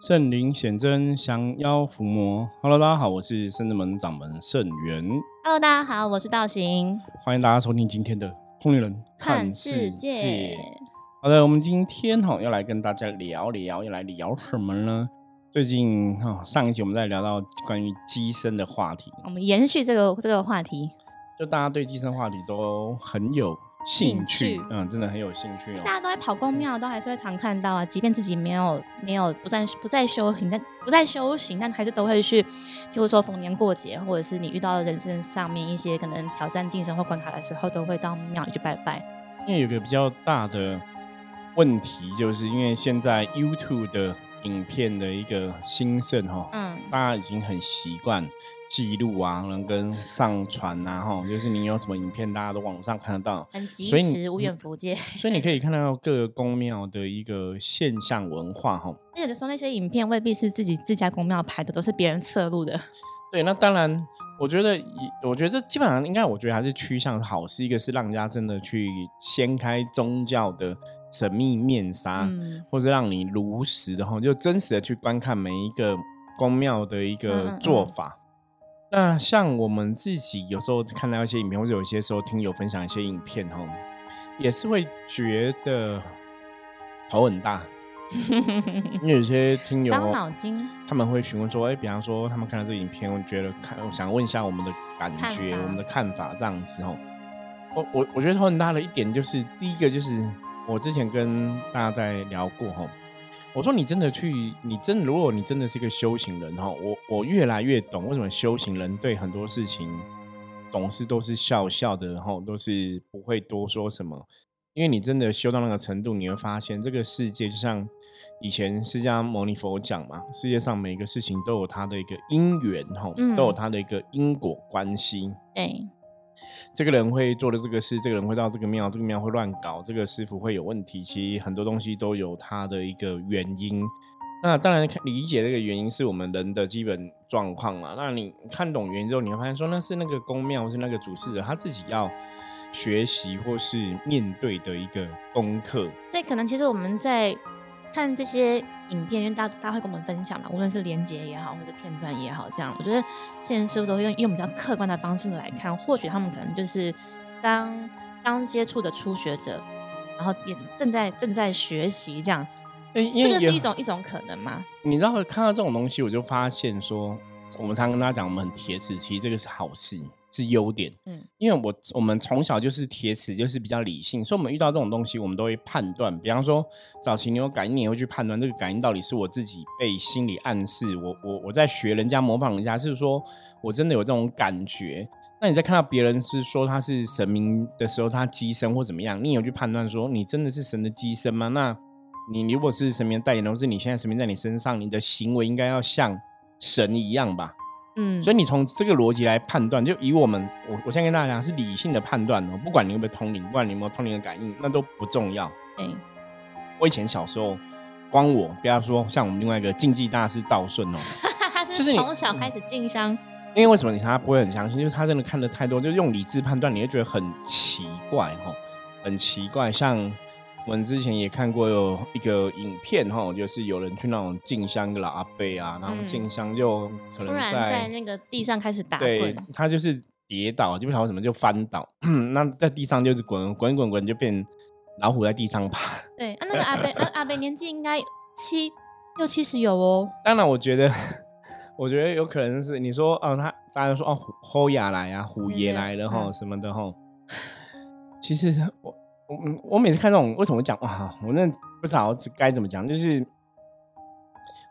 圣灵显真，降妖伏魔。Hello，大家好，我是圣智门掌门圣元。Hello，大家好，我是道行。欢迎大家收听今天的《通灵人看世界》。好的，我们今天哈要来跟大家聊聊，要来聊什么呢？最近哈上一集我们在聊到关于机身的话题，我们延续这个这个话题，就大家对机身话题都很有。兴趣，嗯，真的很有兴趣哦。大家都在跑公庙，都还是会常看到啊。即便自己没有没有不在不在修行，但不在修行，但还是都会去。譬如说逢年过节，或者是你遇到人生上面一些可能挑战晋升或关卡的时候，都会到庙里去拜拜。因为有个比较大的问题，就是因为现在 YouTube 的。影片的一个兴盛哈，嗯，大家已经很习惯记录啊，然后跟上传啊，哈，就是你有什么影片，大家都网上看得到，很及时，无远弗届。所以你可以看到各个宫庙的一个现象文化哈。有的时候那些影片未必是自己自家宫庙拍的，都是别人侧录的。对，那当然，我觉得，我觉得这基本上应该，我觉得还是趋向好是。一个是让人家真的去掀开宗教的。神秘面纱，或者让你如实的哈，就真实的去观看每一个宫庙的一个做法。那像我们自己有时候看到一些影片，或者有些时候听友分享一些影片哈，也是会觉得头很大。因为有些听友伤脑筋，他们会询问说：“哎，比方说他们看到这个影片，我觉得看，我想问一下我们的感觉，我们的看法这样子哦。”我我我觉得头很大的一点就是，第一个就是。我之前跟大家在聊过哈，我说你真的去，你真如果你真的是一个修行人哈，我我越来越懂为什么修行人对很多事情总是都是笑笑的，然后都是不会多说什么，因为你真的修到那个程度，你会发现这个世界就像以前释迦牟尼佛讲嘛，世界上每一个事情都有它的一个因缘哈，都有它的一个因果关系。对。这个人会做的这个事，这个人会到这个庙，这个庙会乱搞，这个师傅会有问题。其实很多东西都有它的一个原因。那当然理解这个原因是我们人的基本状况嘛。那你看懂原因之后，你会发现说那是那个宫庙是那个主事者他自己要学习或是面对的一个功课。对，可能其实我们在。看这些影片，因为大大家会跟我们分享嘛，无论是连接也好，或者片段也好，这样我觉得现在师傅都会用用比较客观的方式来看，或许他们可能就是刚刚接触的初学者，然后也正在正在学习这样，这个是一种一种可能吗？你知道看到这种东西，我就发现说，我们常跟大家讲，我们很铁齿，其实这个是好事。是优点，嗯，因为我我们从小就是铁齿，就是比较理性，所以我们遇到这种东西，我们都会判断。比方说，早期你有感应，你会去判断这个感应到底是我自己被心理暗示，我我我在学人家模仿人家，是说我真的有这种感觉。那你在看到别人是说他是神明的时候，他机身或怎么样，你有去判断说你真的是神的机身吗？那你如果是神明代言人，或是你现在神明在你身上，你的行为应该要像神一样吧？嗯，所以你从这个逻辑来判断，就以我们我我先跟大家讲是理性的判断哦，不管你有没有通灵，不管你有没有通灵的感应，那都不重要。嗯，我以前小时候，光我不要说像我们另外一个竞技大师道顺哦，就是从小开始进香，因为为什么你他不会很相信？就是他真的看的太多，就用理智判断，你会觉得很奇怪哈，很奇怪，像。我们之前也看过有一个影片哈，就是有人去那种进香的阿贝啊，然后进香就可能在那个地上开始打滚，他就是跌倒，就不晓得什么就翻倒，那在地上就是滚滚滚滚就变老虎在地上爬。对，啊，那个阿贝，那阿贝年纪应该七六七十有哦。当然，我觉得，我觉得有可能是你说哦，他大家说哦，虎牙来啊，虎爷来了哈，什么的哈。其实我。我我每次看这种，为什么讲哇？我那不知道该怎么讲，就是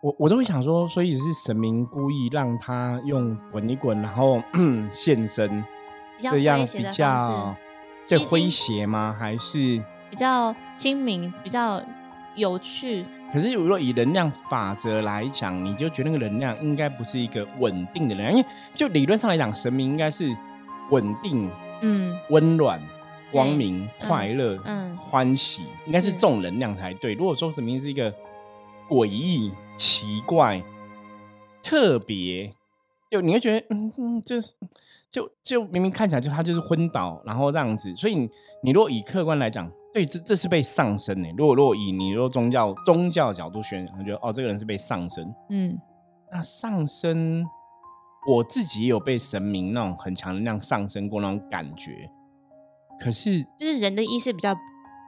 我我都会想说，所以是神明故意让他用滚一滚，然后 现身，这样比较在诙谐吗？还是比较亲民、比较有趣？可是如果以能量法则来讲，你就觉得那个能量应该不是一个稳定的能量，因为就理论上来讲，神明应该是稳定、嗯，温暖。光明、快乐、嗯，欢喜，应该是这种能量才对。如果说什么是一个诡异、奇怪、特别，就你会觉得，嗯嗯，就是就就明明看起来就他就是昏倒，然后这样子。所以你你如果以客观来讲，对，这这是被上升呢。如果如果以你若宗教宗教角度选，我觉得哦，这个人是被上升。嗯，那上升，我自己也有被神明那种很强的那样上升过那种感觉。可是就是人的意识比较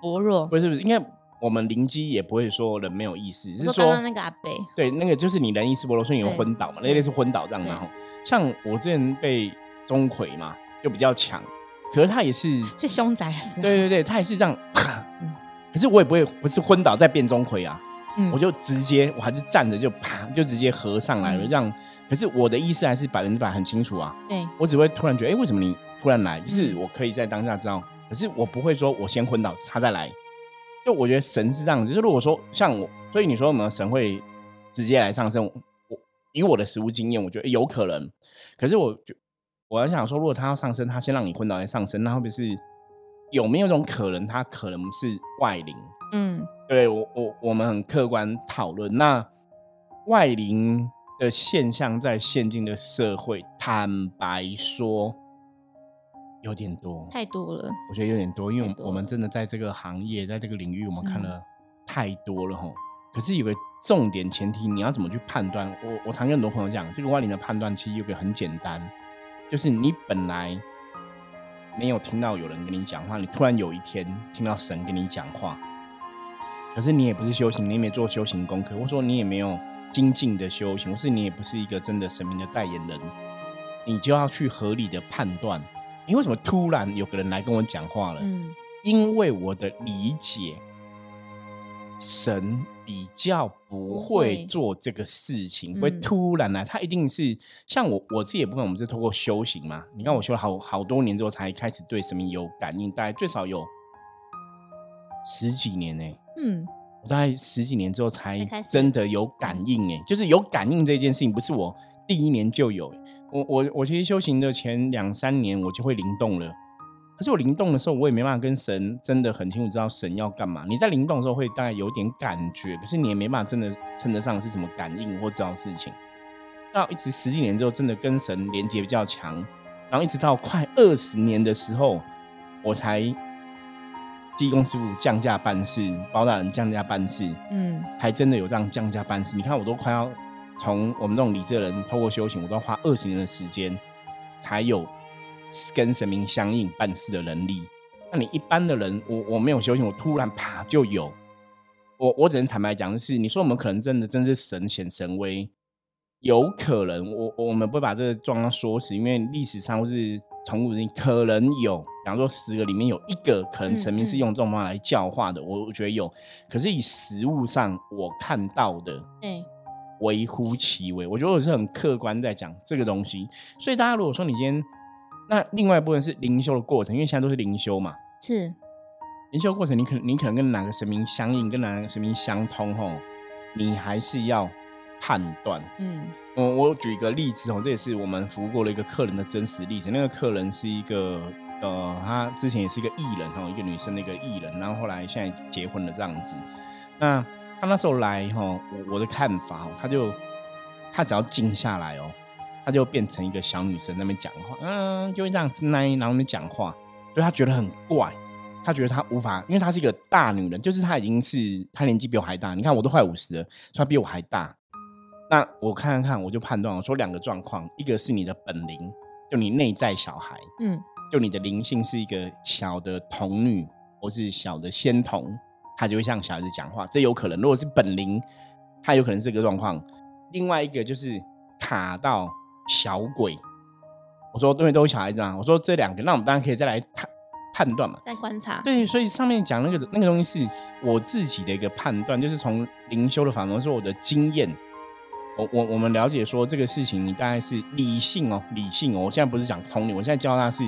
薄弱，不是不是，应该。我们灵机也不会说人没有意识，是说那个阿贝，对，那个就是你人意识薄弱，所以你有昏倒嘛，那类是昏倒这样嘛。像我之前被钟馗嘛，就比较强，可是他也是是凶宅是？对对对，他也是这样，嗯，可是我也不会不是昏倒再变钟馗啊，嗯，我就直接我还是站着就啪就直接合上来了，这样。可是我的意识还是百分之百很清楚啊，对，我只会突然觉得，哎，为什么你突然来？就是我可以在当下知道，可是我不会说我先昏倒，他再来。就我觉得神是这样子，就是如果说像我，所以你说我们神会直接来上升，我以我的实物经验，我觉得有可能。可是我就我要想说，如果他要上升，他先让你昏倒再上升，那会不会是有没有一种可能，他可能是外灵？嗯，对我我我们很客观讨论，那外灵的现象在现今的社会，坦白说。有点多，太多了。我觉得有点多，因为我们真的在这个行业，在这个领域，我们看了太多了哈。可是有个重点前提，你要怎么去判断？我我常跟很多朋友讲，这个外灵的判断其实有个很简单，就是你本来没有听到有人跟你讲话，你突然有一天听到神跟你讲话，可是你也不是修行，你也没做修行功课，或者说你也没有精进的修行，或是你也不是一个真的神明的代言人，你就要去合理的判断。你为什么突然有个人来跟我讲话了？嗯，因为我的理解，神比较不会做这个事情，不会突然来。他一定是像我，我自己也部分，我们是通过修行嘛。你看，我修了好好多年之后，才开始对神明有感应，大概最少有十几年呢。嗯，我大概十几年之后才真的有感应。哎，就是有感应这件事情，不是我第一年就有。我我我其实修行的前两三年，我就会灵动了。可是我灵动的时候，我也没办法跟神真的很清楚知道神要干嘛。你在灵动的时候会大概有点感觉，可是你也没办法真的称得上是什么感应或知道事情。到一直十几年之后，真的跟神连接比较强，然后一直到快二十年的时候，我才济公师傅降价办事，包大人降价办事，嗯，还真的有这样降价办事。你看我都快要。从我们这种理智的人，透过修行，我都要花二十年的时间，才有跟神明相应办事的能力。那你一般的人，我我没有修行，我突然啪就有。我我只能坦白讲的是，你说我们可能真的真是神显神威，有可能。我我们不把这个状况说死，因为历史上或是从古至今可能有，比方说十个里面有一个可能神明是用这种方法来教化的，我我觉得有。可是以实物上我看到的，嗯。微乎其微，我觉得我是很客观在讲这个东西。所以大家如果说你今天，那另外一部分是灵修的过程，因为现在都是灵修嘛，是灵修过程，你可能你可能跟哪个神明相应，跟哪个神明相通，吼，你还是要判断。嗯，我我举一个例子哦，这也是我们服务过的一个客人的真实例子。那个客人是一个呃，他之前也是一个艺人哦，一个女生的一个艺人，然后后来现在结婚了这样子，那。他那时候来哈，我我的看法哦，他就他只要静下来哦，他就变成一个小女生那边讲话，嗯，就会这样子那然后那边讲话，所以他觉得很怪，他觉得他无法，因为她是一个大女人，就是她已经是她年纪比我还大，你看我都快五十了，她比我还大。那我看看看，我就判断我说两个状况，一个是你的本灵，就你内在小孩，嗯，就你的灵性是一个小的童女或是小的仙童。他就会像小孩子讲话，这有可能。如果是本灵，他有可能是这个状况。另外一个就是卡到小鬼。我说对面都是小孩子啊。我说这两个，那我们当然可以再来判判断嘛，再观察。对，所以上面讲那个那个东西是我自己的一个判断，就是从灵修的法门，是我的经验。我我我们了解说这个事情，你大概是理性哦，理性哦。我现在不是讲通灵，我现在教他是，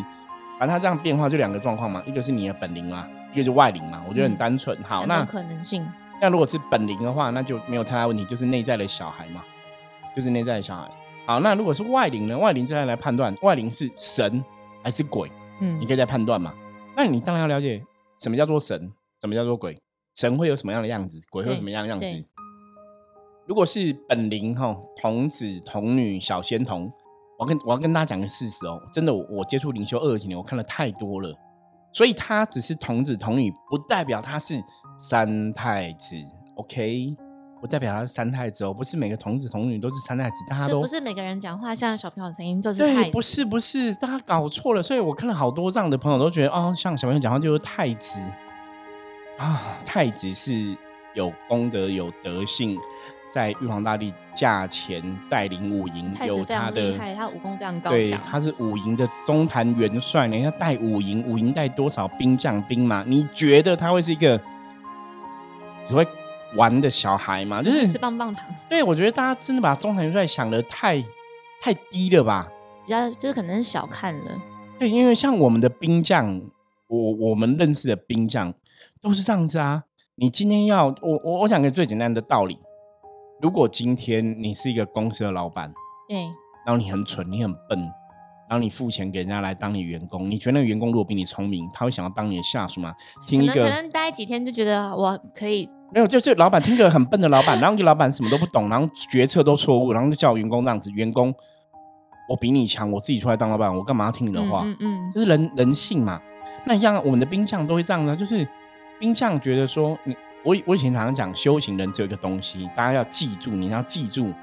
反正他这样变化就两个状况嘛，一个是你的本灵嘛。一个是外灵嘛，我觉得很单纯。好，那可能性。那如果是本灵的话，那就没有太大问题，就是内在的小孩嘛，就是内在的小孩。好，那如果是外灵呢？外灵这样来判断，外灵是神还是鬼？嗯，你可以再判断嘛。那你当然要了解什么叫做神，什么叫做鬼。神会有什么样的样子？鬼会有什么样的样子？如果是本灵哈，童子、童女、小仙童，我跟我要跟大家讲个事实哦，真的，我接触灵修二十几年，我看了太多了，所以他只是童子童女，不代表他是三太子，OK？不代表他是三太子哦，不是每个童子童女都是三太子，大家都不是每个人讲话像小朋友声音就是对，不是不是，大家搞错了，所以我看了好多这样的朋友都觉得哦，像小朋友讲话就是太子啊，太子是有功德有德性。在玉皇大帝驾前带领五营，有他的，他武功非常高对，他是五营的中坛元帅，你要带五营，五营带多少兵将兵马？你觉得他会是一个只会玩的小孩吗？就是吃棒棒糖。对，我觉得大家真的把中坛元帅想的太太低了吧？比较就是可能是小看了。对，因为像我们的兵将，我我们认识的兵将都是这样子啊。你今天要我我我讲个最简单的道理。如果今天你是一个公司的老板，对，然后你很蠢，你很笨，然后你付钱给人家来当你员工，你觉得那个员工如果比你聪明，他会想要当你的下属吗？听一个可能待几天就觉得我可以，没有，就是老板听个很笨的老板，然后个老板什么都不懂，然后决策都错误，然后就叫员工这样子，员工我比你强，我自己出来当老板，我干嘛要听你的话？嗯嗯，这是人人性嘛。那一样，我们的兵将都会这样的，就是兵将觉得说你。我我以前常常讲，修行人只有一个东西，大家要记住，你要记住，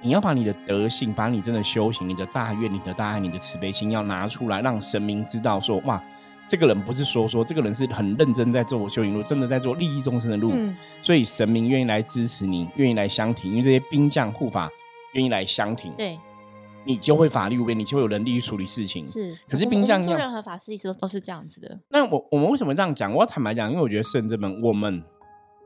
你要把你的德性，把你真的修行，你的大愿、你的大爱、你的慈悲心，要拿出来，让神明知道，说哇，这个人不是说说，这个人是很认真在做修行路，真的在做利益众生的路，所以神明愿意来支持你，愿意来相挺，因为这些兵将护法愿意来相挺，对，你就会法力无边，你就会有能力去处理事情。是，可是兵将做任何法事，意思都都是这样子的。那我我们为什么这样讲？我要坦白讲，因为我觉得圣者们，我们。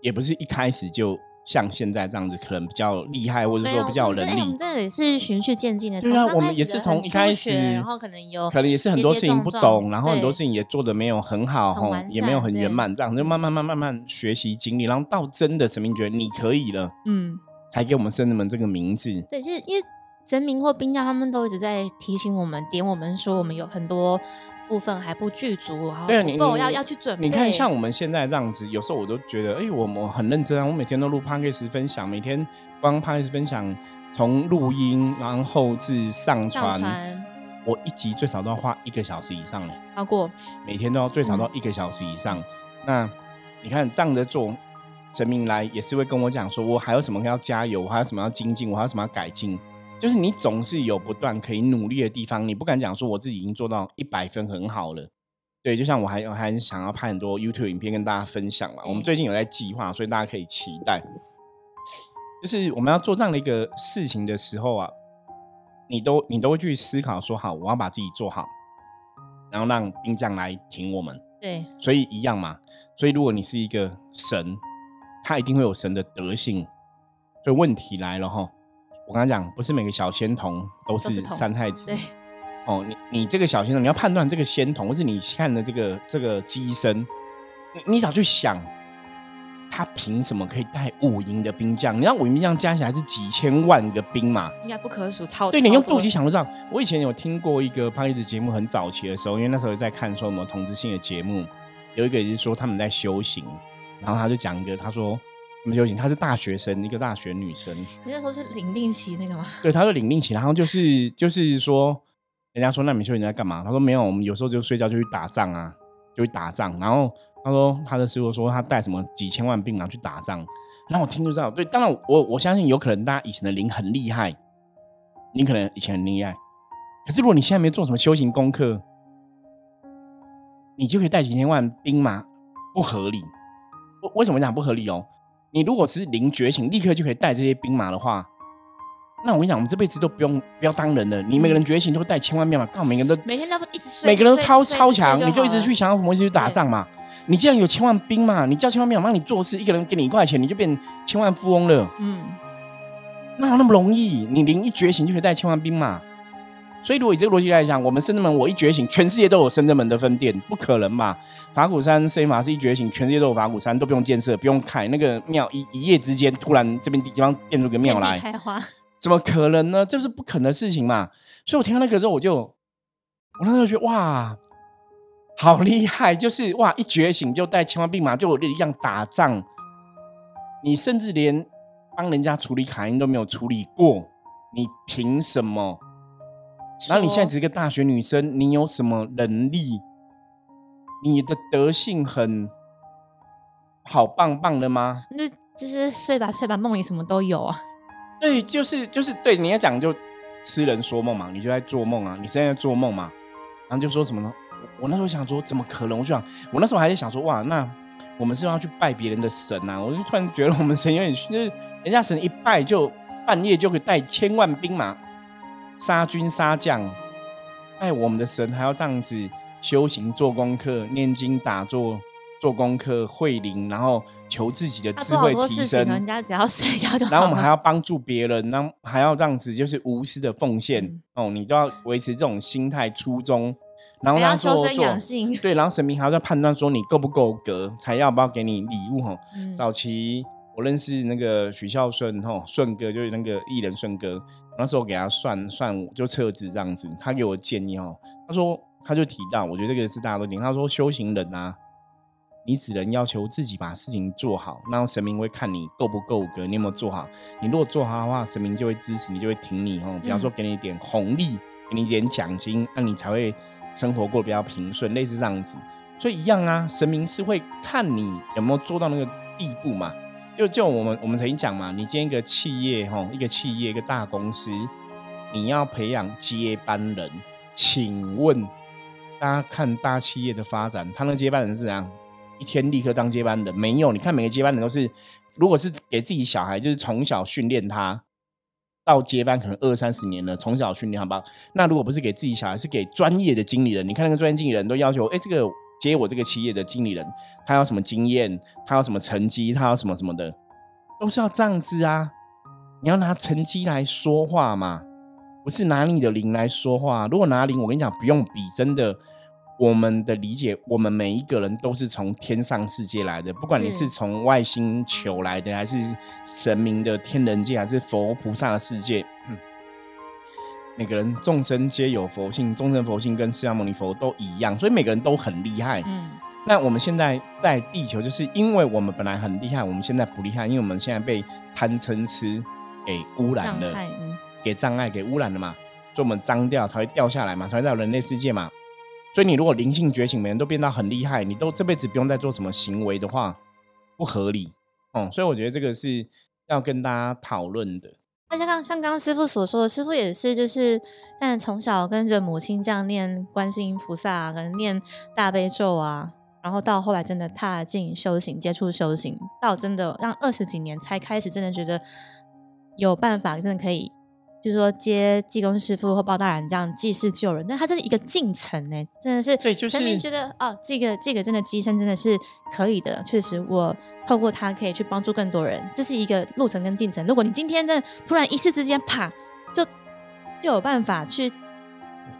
也不是一开始就像现在这样子，可能比较厉害，或者说比较有能力。我们这也是循序渐进的。对啊，我们也是从一开始，然后可能有，可能也是很多事情不懂，然后很多事情也做的没有很好，哈，也没有很圆满，这样就慢慢慢慢慢学习经历，然后到真的神明觉得你可以了，嗯，才给我们圣人们这个名字。对，就是因为神明或兵将他们都一直在提醒我们，点我们说我们有很多。部分还不具足，然后不够要要去准备。你看，像我们现在这样子，有时候我都觉得，哎，我我很认真啊，我每天都录 p o d c a 分享，每天光 p o d c a 分享，从录音然后至上传，我一集最少都要花一个小时以上嘞。超过每天都要最少都要一个小时以上。那你看这样子做，神明来也是会跟我讲说，我还有什么要加油，我还有什么要精进，我还有什么要改进。就是你总是有不断可以努力的地方，你不敢讲说我自己已经做到一百分很好了。对，就像我还还想要拍很多 YouTube 影片跟大家分享嘛。我们最近有在计划，所以大家可以期待。就是我们要做这样的一个事情的时候啊，你都你都会去思考说，好，我要把自己做好，然后让兵将来挺我们。对，所以一样嘛。所以如果你是一个神，他一定会有神的德性。所以问题来了哈。我刚刚讲，不是每个小仙童都是三太子。对，哦，你你这个小仙童，你要判断这个仙童，或是你看的这个这个机身，你你早去想，他凭什么可以带五营的兵将？你让五营兵将加起来是几千万个兵马，应该不可数，超对。你用肚脐想得上。我以前有听过一个拍子节目，很早期的时候，因为那时候在看说什么同质性的节目，有一个也是说他们在修行，然后他就讲一个，他说。什么修行？她是大学生，一个大学女生。你那时候是领令旗那个吗？对，她是领令旗，然后就是就是说，人家说那你修行在干嘛？她说没有，我们有时候就睡觉就去打仗啊，就去打仗。然后她说她的师傅说他带什么几千万兵马去打仗，然后我听就知道。对，当然我我相信有可能大家以前的灵很厉害，你可能以前很厉害，可是如果你现在没做什么修行功课，你就可以带几千万兵马，不合理。为为什么讲不合理哦？你如果是零觉醒，立刻就可以带这些兵马的话，那我跟你讲，我们这辈子都不用不要当人了。你每个人觉醒都会带千万兵马，告每个人都每天都一直每个人都超超强，你就一直去想要什么，一直去打仗嘛。你既然有千万兵嘛，你叫千万兵马帮你做事，一个人给你一块钱，你就变千万富翁了。嗯，哪有那么容易？你零一觉醒就可以带千万兵马。所以，如果以这个逻辑来讲，我们深圳门我一觉醒，全世界都有深圳门的分店，不可能嘛？法鼓山 C 马是一觉醒，全世界都有法鼓山，都不用建设，不用开那个庙，一一夜之间突然这边地方变出个庙来，开花，怎么可能呢？这是不可能的事情嘛？所以我听到那个之后，我就我那时候觉得哇，好厉害！就是哇，一觉醒就带千万兵马，就一样打仗，你甚至连帮人家处理卡因都没有处理过，你凭什么？然后你现在只是个大学女生，你有什么能力？你的德性很好棒棒的吗？那就是睡吧睡吧，梦里什么都有啊。对，就是就是对你要讲就痴人说梦嘛，你就在做梦啊，你现在在做梦嘛，然后就说什么呢？我那时候想说，怎么可能？我就想，我那时候还在想说，哇，那我们是要去拜别人的神呐？我就突然觉得我们神有点，就 是人家神一拜就半夜就可以带千万兵马杀军杀将，爱我们的神还要这样子修行做功课、念经打坐。做功课、会灵，然后求自己的智慧提升。人家只要睡觉就好。然后我们还要帮助别人，然后还要这样子，就是无私的奉献哦。你都要维持这种心态初衷，然后他说做对，然后神明还要在判断说你够不够格，才要不要给你礼物哈。早期我认识那个许孝顺哈，顺哥就是那个艺人顺哥，那时候给他算算就测字这样子，他给我建议哦，他说他就提到，我觉得这个是大家都听，他说修行人啊。你只能要求自己把事情做好，然后神明会看你够不够格，你有没有做好。你如果做好的话，神明就会支持你，就会挺你哦。比方说给你一点红利，给你一点奖金，那你才会生活过得比较平顺，类似这样子。所以一样啊，神明是会看你有没有做到那个地步嘛。就就我们我们曾经讲嘛，你建一个企业哈，一个企业一个大公司，你要培养接班人，请问大家看大企业的发展，他那个接班人是怎样？一天立刻当接班人没有？你看每个接班人都是，如果是给自己小孩，就是从小训练他到接班，可能二三十年了，从小训练好不好？那如果不是给自己小孩，是给专业的经理人。你看那个专业经理人都要求，哎，这个接我这个企业的经理人，他要什么经验？他要什么成绩？他要什么什么的，都是要这样子啊！你要拿成绩来说话嘛，不是拿你的零来说话。如果拿零，我跟你讲，不用比，真的。我们的理解，我们每一个人都是从天上世界来的，不管你是从外星球来的，还是神明的天人界，还是佛菩萨的世界，每个人众生皆有佛性，众生佛性跟释迦牟尼佛都一样，所以每个人都很厉害。嗯，那我们现在在地球，就是因为我们本来很厉害，我们现在不厉害，因为我们现在被贪嗔痴给污染了，给障碍给污染了嘛，所以我们脏掉才会掉下来嘛，才会到人类世界嘛。所以你如果灵性觉醒，每人都变到很厉害，你都这辈子不用再做什么行为的话，不合理。哦，所以我觉得这个是要跟大家讨论的。那像刚像刚师傅所说的，师傅也是，就是但从小跟着母亲这样念观世音菩萨，可能念大悲咒啊，然后到后来真的踏进修行，接触修行，到真的让二十几年才开始真的觉得有办法，真的可以。就是说接济公师傅或包大人这样济世救人，但他这是一个进程呢，真的是。对，就是。神明觉得哦，这个这个真的机身真的是可以的，确实我透过他可以去帮助更多人，这是一个路程跟进程。如果你今天的突然一时之间啪，就就有办法去。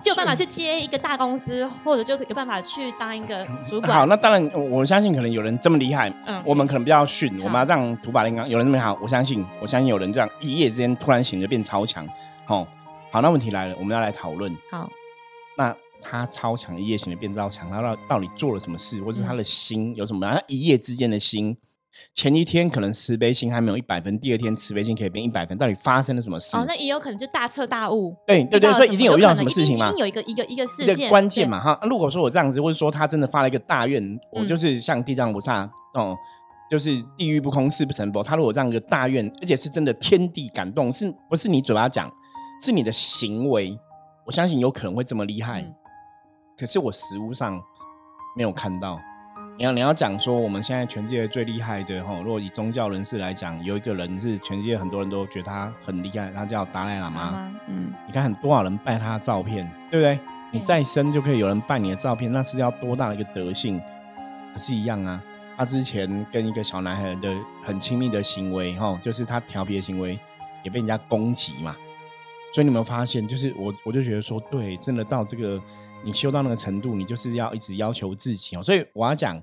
就有办法去接一个大公司，或者就有办法去当一个主管。好，那当然，我相信可能有人这么厉害。嗯，我们可能比较逊，我们要这样土法炼钢。有人这么好，我相信，我相信有人这样一夜之间突然醒着变超强。好，好，那问题来了，我们要来讨论。好，那他超强一夜醒着变超强，他到到底做了什么事，或是他的心有什么？他一夜之间的心。前一天可能慈悲心还没有一百分，第二天慈悲心可以变一百分，到底发生了什么事？哦，那也有可能就大彻大悟。对对对，所以一定有遇到什么事情嘛？一定有一个一个一个事件关键嘛哈。如果说我这样子，或者说他真的发了一个大愿，我就是像地藏菩萨哦，就是地狱不空誓不成佛。他如果这样一个大愿，而且是真的天地感动，是不是你嘴巴讲，是你的行为？我相信有可能会这么厉害。可是我实物上没有看到。你要你要讲说，我们现在全世界最厉害的哈，如果以宗教人士来讲，有一个人是全世界很多人都觉得他很厉害，他叫达赖喇嘛。嗯，你看很多少人拜他的照片，对不对？你再生就可以有人拜你的照片，那是要多大的一个德性？可是一样啊，他之前跟一个小男孩的很亲密的行为，哈，就是他调皮的行为也被人家攻击嘛。所以你有没有发现，就是我我就觉得说，对，真的到这个。你修到那个程度，你就是要一直要求自己哦。所以我要讲，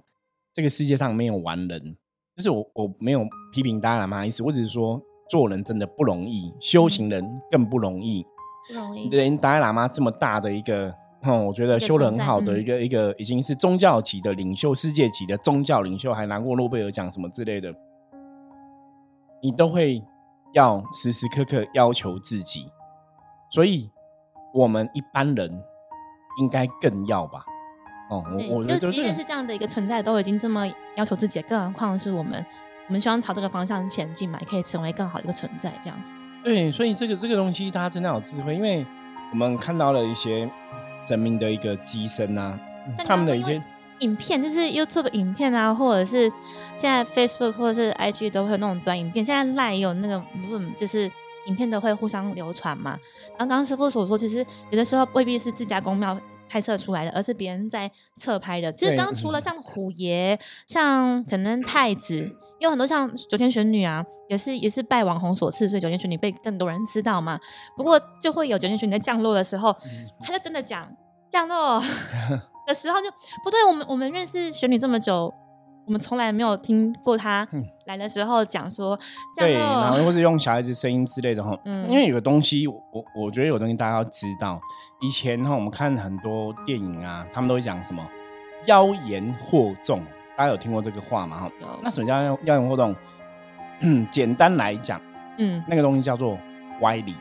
这个世界上没有完人，就是我我没有批评达赖喇嘛意思，我只是说做人真的不容易，修行人更不容易。不容易。连达赖喇嘛这么大的一个，哼，我觉得修的很好的一个一个，已经是宗教级的领袖，世界级的宗教领袖，还拿过诺贝尔奖什么之类的，你都会要时时刻刻要求自己，所以。我们一般人应该更要吧？哦，我我觉得就即便是这样的一个存在，都已经这么要求自己，更何况是我们，我们希望朝这个方向前进嘛，也可以成为更好的一个存在，这样。对，所以这个这个东西，大家真的有智慧，因为我们看到了一些人民的一个机身啊，他们的一些影片，就是 YouTube 影片啊，或者是现在 Facebook 或者是 IG 都会有那种短影片，现在 Line 也有那个 Room，就是影片都会互相流传嘛。然后刚刚师傅所说，其实有的时候未必是自家公庙。拍摄出来的，而是别人在侧拍的。其实刚除了像虎爷，像可能太子，有很多像九天玄女啊，也是也是拜网红所赐，所以九天玄女被更多人知道嘛。不过就会有九天玄女在降落的时候，他就真的讲降落 的时候就不对。我们我们认识玄女这么久。我们从来没有听过他来的时候讲说，对，然后 或是用小孩子声音之类的哈。嗯，因为有个东西，我我觉得有东西大家要知道。以前哈，我们看很多电影啊，他们都会讲什么妖言惑众，大家有听过这个话吗？哈，那什么叫妖言惑众？简单来讲，嗯，那个东西叫做歪理。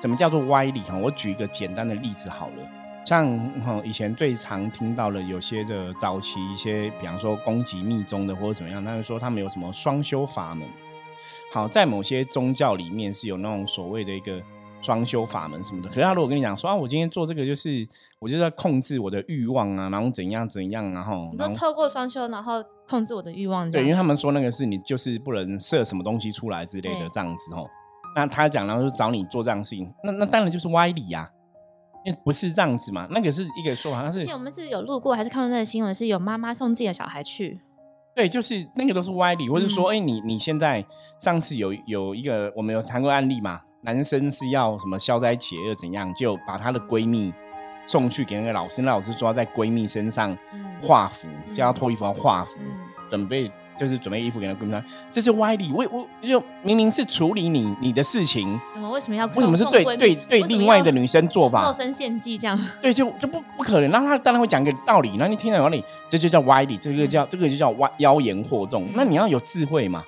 怎么叫做歪理？哈，我举一个简单的例子好了。像哈以前最常听到的有些的早期一些，比方说攻击密宗的或者怎么样，他们说他们有什么双修法门。好，在某些宗教里面是有那种所谓的一个双修法门什么的。可是他如果跟你讲说啊，我今天做这个就是我就在控制我的欲望啊，然后怎样怎样，然后你说透过双修然后控制我的欲望，对，因为他们说那个是你就是不能射什么东西出来之类的这样子哦。那他讲然后就找你做这样的事情，那那当然就是歪理呀。因为不是这样子嘛，那个是一个说法，是。我们是有路过，还是看到那个新闻，是有妈妈送自己的小孩去？对，就是那个都是歪理，或者说，哎，你你现在上次有有一个我们有谈过案例嘛，男生是要什么消灾解厄怎样，就把她的闺蜜送去给那个老师，那老师说要在闺蜜身上画符，叫她脱衣服要画符，准备。就是准备衣服给她闺蜜穿，这是歪理。我我就明明是处理你你的事情，怎么为什么要为什么是对对对另外的女生做法？肉身献祭这样？对，就就不不可能。那他当然会讲个道理，那你听到道理，这就叫歪理，这个叫这个就叫歪妖言惑众。那你要有智慧嘛，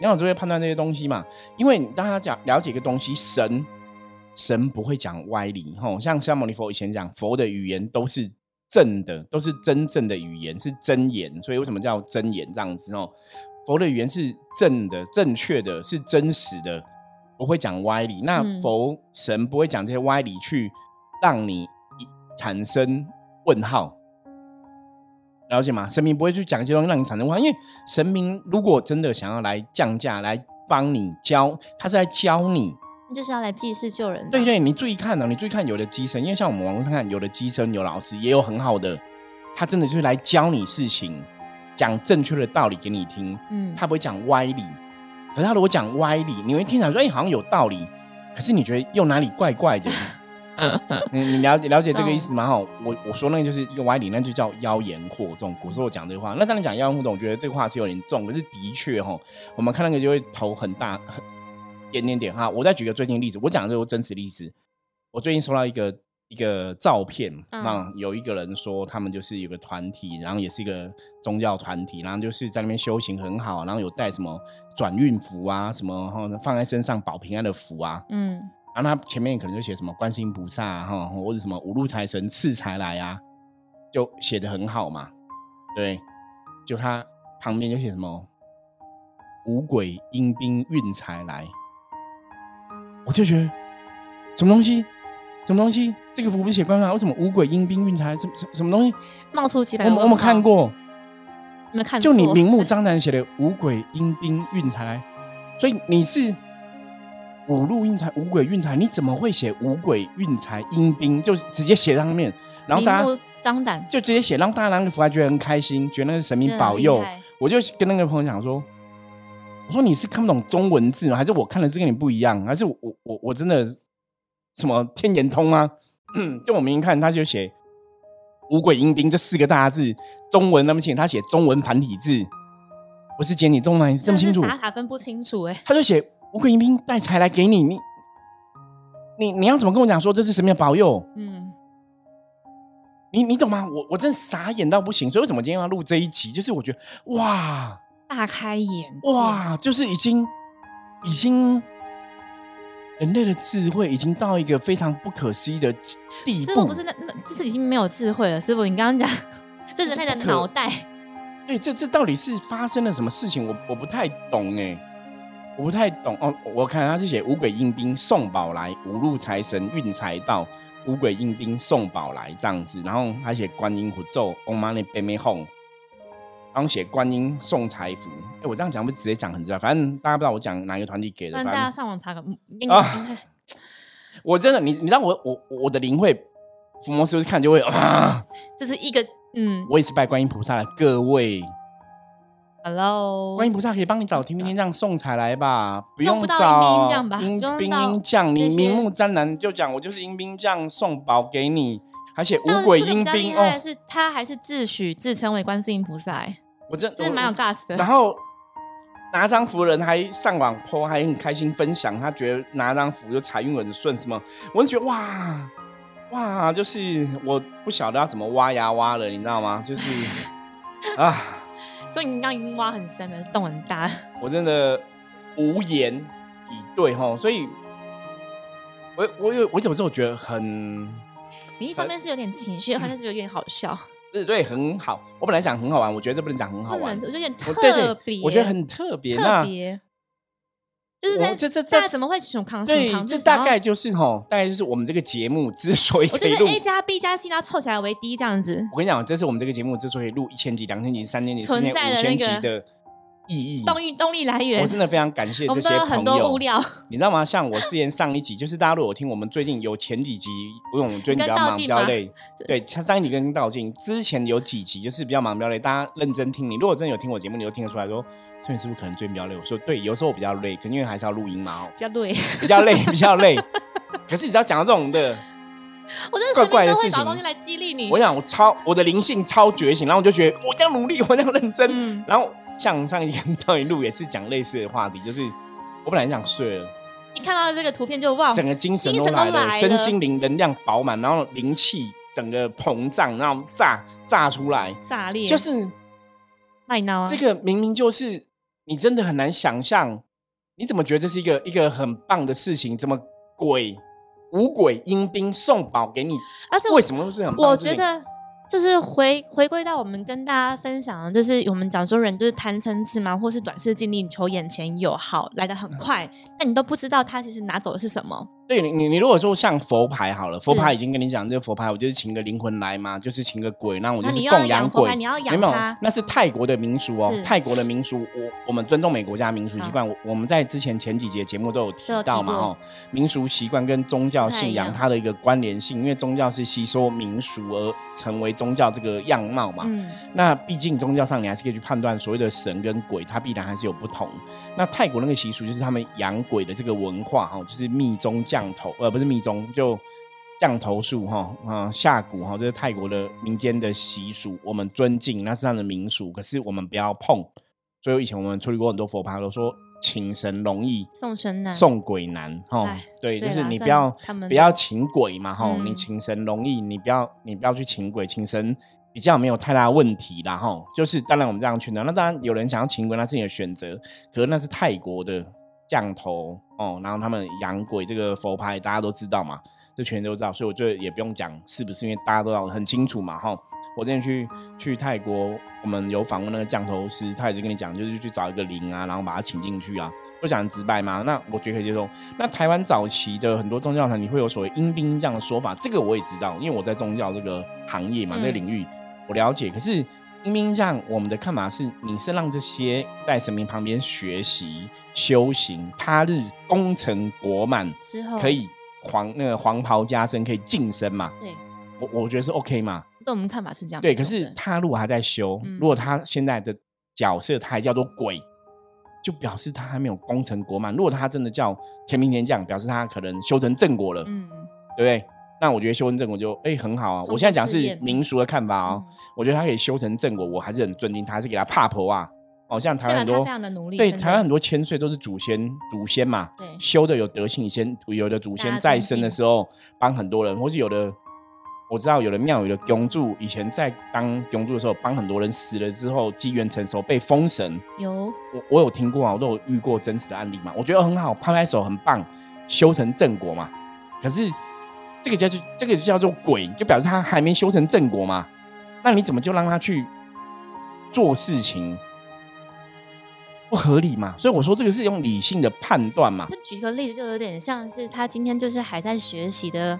你要有智慧判断这些东西嘛。因为当他讲了解一个东西，神神不会讲歪理。吼，像释迦牟尼佛以前讲佛的语言都是。正的都是真正的语言，是真言，所以为什么叫真言这样子哦？佛的语言是正的、正确的，是真实的，不会讲歪理。那佛神不会讲这些歪理去让你产生问号，了解吗？神明不会去讲一些东西让你产生问号，因为神明如果真的想要来降价来帮你教，他是来教你。就是要来济世救人。对对，你注意看哦，你注意看有的机身，因为像我们网络上看，有的机身有老师，也有很好的，他真的就是来教你事情，讲正确的道理给你听。嗯，他不会讲歪理。可是他如果讲歪理，你会听起来说，哎，好像有道理。可是你觉得又哪里怪怪的？你你了解了解这个意思吗？哈，我我说那个就是一个歪理，那就叫妖言惑众。古时候讲这个话，那当然讲妖言惑众，我觉得这个话是有点重。可是的确哈，我们看那个就会头很大很。点点点哈，我再举个最近例子，我讲的这个真实例子。我最近收到一个一个照片，那有一个人说他们就是有个团体，然后也是一个宗教团体，然后就是在那边修行很好，然后有带什么转运符啊，什么哈放在身上保平安的符啊，嗯，然后他前面可能就写什么观世音菩萨哈，或者什么五路财神赐财来啊，就写的很好嘛，对，就他旁边就写什么五鬼阴兵运财来。我就觉得，什么东西，什么东西，这个符不是写官方？为什么五鬼阴兵运财？什什什么东西冒出几百？我我们看过，没看？就你明目张胆写的五鬼阴兵运财，所以你是五路运财，五鬼运财，你怎么会写五鬼运财阴兵？就直接写上面，然后大家张胆就直接写，让大家那个符还觉得很开心，觉得那个神明保佑。我就跟那个朋友讲说。我说你是看不懂中文字吗？还是我看的字跟你不一样？还是我我我真的什么天眼通啊？就我明明看他就写“五鬼阴兵”这四个大字，中文那么清，他写中文繁体字。我是简你中文这么清楚，傻傻分不清楚哎。他就写“五鬼阴兵带财来给你”，你你你要怎么跟我讲说这是神明保佑？嗯，你你懂吗？我我真傻眼到不行。所以为什么今天要录这一集？就是我觉得哇。大开眼哇！就是已经已经人类的智慧已经到一个非常不可思议的地步。师傅不是那那，这是已经没有智慧了。师傅，你刚刚讲 这人类的脑袋，对，这这到底是发生了什么事情？我我不太懂哎，我不太懂哦。我看他是写五鬼应兵送宝来，五路财神运财到，五鬼应兵送宝来这样子。然后他写观音符咒，Om Mani Padme Hum。然后写观音送财福，哎，我这样讲不直接讲很知道，反正大家不知道我讲哪一个团体给的，反正大家上网查个啊。我真的，你你让我我我的灵会伏魔师看就会啊，这是一个嗯，我也是拜观音菩萨的各位，Hello，观音菩萨可以帮你找天兵天将送财来吧，不用找阴兵阴将，你明目张胆就讲我就是阴兵将送宝给你，而且五鬼阴兵哦，是他还是自诩自称为观世音菩萨？我真真的蛮有 gas 的。然后拿张符人还上网 po，还很开心分享，他觉得拿张符就财运很顺，什么？我就觉得哇哇，就是我不晓得要怎么挖牙挖了，你知道吗？就是 啊，所以你刚已经挖很深了，洞很大。我真的无言以对哈，所以我我有我有时候觉得很，你一方面是有点情绪，一方面是有点好笑。对对，很好。我本来想很好玩，我觉得这不能讲很好玩，我觉得有点特别。我觉得很特别，特别。就是在这这这怎么会熊扛对，这大概就是吼，大概就是我们这个节目之所以我就是 A 加 B 加 C 它凑起来为 D 这样子。我跟你讲，这是我们这个节目之所以录一千集、两千集、三千集、四千、五千集的。意义动力动力来源，我真的非常感谢这些朋友。你知道吗？像我之前上一集，就是大家如果听我们最近有前几集，因为我们最近比较忙比较累，对，像上一集跟道静之前有几集就是比较忙比较累，大家认真听。你如果真的有听我节目，你就听得出来说，这边是不是可能最近比较累？我说对，有时候我比较累，可能因为还是要录音嘛，比较累，比较累，比较累。可是你知道讲到这种的，我觉得怪怪的事情，东西来激励你。我想我超我的灵性超觉醒，然后我就觉得我要努力，我要认真，然后。像上一天到一路也是讲类似的话题，就是我本来想睡了，一看到这个图片就哇，整个精神都来了，身心灵能量饱满，然后灵气整个膨胀，然后炸炸出来，炸裂，就是。这个明明就是你真的很难想象，你怎么觉得这是一个一个很棒的事情？怎么鬼五鬼阴兵送宝给你？而且为什么会是很？我觉得。就是回回归到我们跟大家分享的，就是我们讲说人就是贪嗔痴嘛，或是短视、尽力求眼前有好来的很快，但你都不知道他其实拿走的是什么。对你，你你如果说像佛牌好了，佛牌已经跟你讲，这个佛牌我就是请个灵魂来嘛，就是请个鬼，那我就是供养鬼。你要养他，那是泰国的民俗哦，泰国的民俗，我我们尊重美国家民俗习惯。我我们在之前前几节节目都有提到嘛，哦，民俗习惯跟宗教信仰它的一个关联性，因为宗教是吸收民俗而成为宗教这个样貌嘛。嗯。那毕竟宗教上你还是可以去判断所谓的神跟鬼，它必然还是有不同。那泰国那个习俗就是他们养鬼的这个文化哈，就是密宗教。降头，呃，不是密宗，就降头术，哈，啊，下蛊，哈，这是泰国的民间的习俗，我们尊敬，那是他的民俗，可是我们不要碰。所以以前我们处理过很多佛牌，都说请神容易送神难，送鬼难，哈，对，就是你不要不要请鬼嘛，哈，你请神容易，你不要你不要去请鬼，请神比较没有太大问题啦，哈，就是当然我们这样去呢，那当然有人想要请鬼，那是你的选择，可是那是泰国的。降头哦，然后他们养鬼这个佛牌大家都知道嘛，这全都知道，所以我觉得也不用讲是不是，因为大家都要很清楚嘛哈。我之前去去泰国，我们有访问那个降头师，他也是跟你讲，就是去找一个灵啊，然后把他请进去啊，不讲直白嘛。那我觉得可以接受。那台湾早期的很多宗教团你会有所谓阴兵这样的说法，这个我也知道，因为我在宗教这个行业嘛，这个领域我了解。可是。明明让我们的看法是，你是让这些在神明旁边学习修行，他日功成国满之后，可以黄那个黄袍加身，可以晋升嘛？对，我我觉得是 OK 嘛。对我们看法是这样。对，可是他如果还在修，如果他现在的角色他还叫做鬼，就表示他还没有功成国满。如果他真的叫天兵天将，表示他可能修成正果了，嗯，对不对？那我觉得修成正果就哎很好啊！我现在讲是民俗的看法哦，我觉得他可以修成正果，我还是很尊敬他，还是给他怕婆啊！哦，像台湾很多对台湾很多千岁都是祖先祖先嘛，对修的有德性，先有的祖先在生的时候帮很多人，或是有的我知道有的庙宇的供主以前在当供主的时候帮很多人，死了之后机缘成熟被封神，有我我有听过啊，我都有遇过真实的案例嘛，我觉得很好，拍拍手很棒。修成正果嘛。可是这个叫做这个叫做鬼，就表示他还没修成正果嘛。那你怎么就让他去做事情？不合理嘛？所以我说这个是用理性的判断嘛。就举个例子，就有点像是他今天就是还在学习的，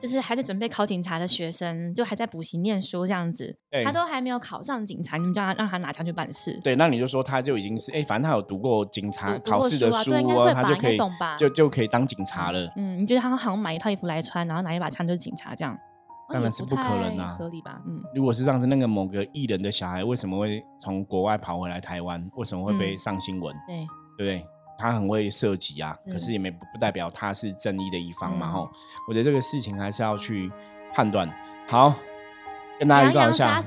就是还在准备考警察的学生，就还在补习念书这样子。他都还没有考上警察，你们叫他让他拿枪去办事。对，那你就说他就已经是哎，反正他有读过警察考试的书啊，他就可以就就可以当警察了。嗯，你觉得他好像买一套衣服来穿，然后拿一把枪就是警察这样？当然是不可能啊，合理吧？嗯，如果是这样子，那个某个艺人的小孩为什么会从国外跑回来台湾？为什么会被上新闻？对，对不对？他很会设计啊，可是也没不代表他是正义的一方嘛。吼，我觉得这个事情还是要去判断。好，跟大家预告一下，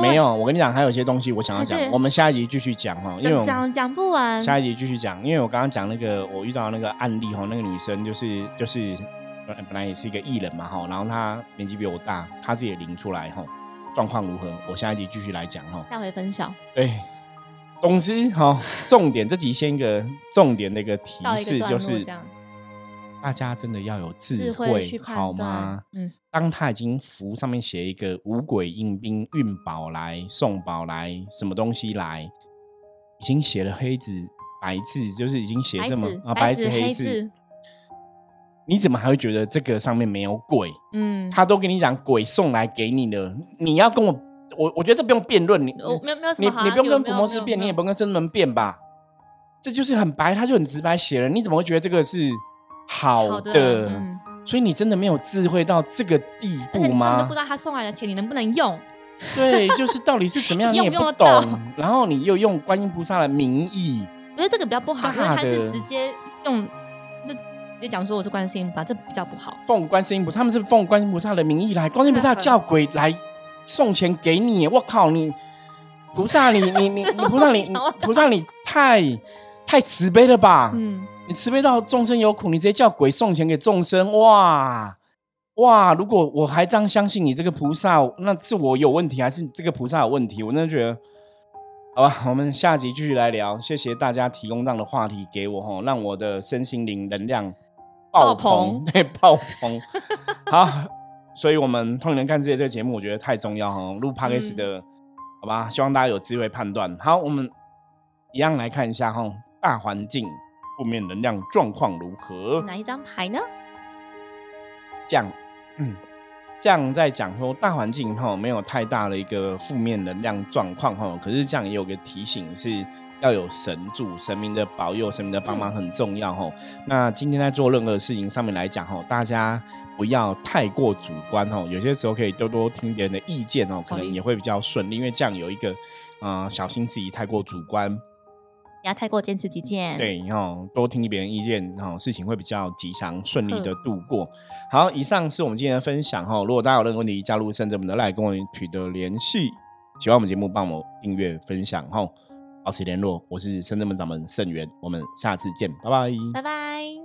没有，我跟你讲，还有一些东西我想要讲，我们下一集继续讲哈，因为讲讲不完，下一集继续讲，因为我刚刚讲那个我遇到那个案例哈，那个女生就是就是。本来也是一个艺人嘛，哈，然后她年纪比我大，她自己也领出来，哈，状况如何？我下一集继续来讲，哈，下回分享。对，总之，哈，重点这集先一个重点的一个提示就是，大家真的要有智慧，好吗？嗯，当他已经符上面写一个五鬼应兵运宝来送宝来什么东西来，已经写了黑字白字，就是已经写这么啊白字黑字。你怎么还会觉得这个上面没有鬼？嗯，他都跟你讲鬼送来给你的，你要跟我，我我觉得这不用辩论，你没有没有你你不用跟福摩斯辩，你也不用跟圣门辩吧？这就是很白，他就很直白写了，你怎么会觉得这个是好的？所以你真的没有智慧到这个地步吗？你不知道他送来的钱你能不能用？对，就是到底是怎么样，你也不懂。然后你又用观音菩萨的名义，我觉得这个比较不好，因为他是直接用。直接讲说我是观世音菩萨，这比较不好。奉观世音菩萨，他们是奉观音菩萨的名义来，观世音菩萨叫鬼来送钱给你。我靠，你菩萨，你你你你 菩萨，你菩萨，你太太慈悲了吧？嗯，你慈悲到众生有苦，你直接叫鬼送钱给众生，哇哇！如果我还这样相信你这个菩萨，那是我有问题，还是这个菩萨有问题？我真的觉得，好吧，我们下集继续来聊。谢谢大家提供这样的话题给我哈，让我的身心灵能量。爆棚，对，爆棚，好，所以我们通人看世界这个节目，我觉得太重要哈。录 d c a 的，好吧，希望大家有智慧判断。好，我们一样来看一下哈，大环境负面能量状况如何？哪一张牌呢？降，嗯，降在讲说大环境哈没有太大的一个负面能量状况哈，可是这样也有个提醒是。要有神助，神明的保佑，神明的帮忙很重要吼。那今天在做任何事情上面来讲吼，大家不要太过主观吼，有些时候可以多多听别人的意见哦，可能也会比较顺利。因为这样有一个，呃，小心自己太过主观，不要太过坚持己见。对，然后多听别人意见，然后事情会比较吉祥顺利的度过。好，以上是我们今天的分享哈。如果大家有任何问题，加入甚至我们的赖跟我取得联系。喜欢我们节目，帮我订阅分享哈。保持联络，我是深圳门掌门盛元，我们下次见，拜拜，拜拜。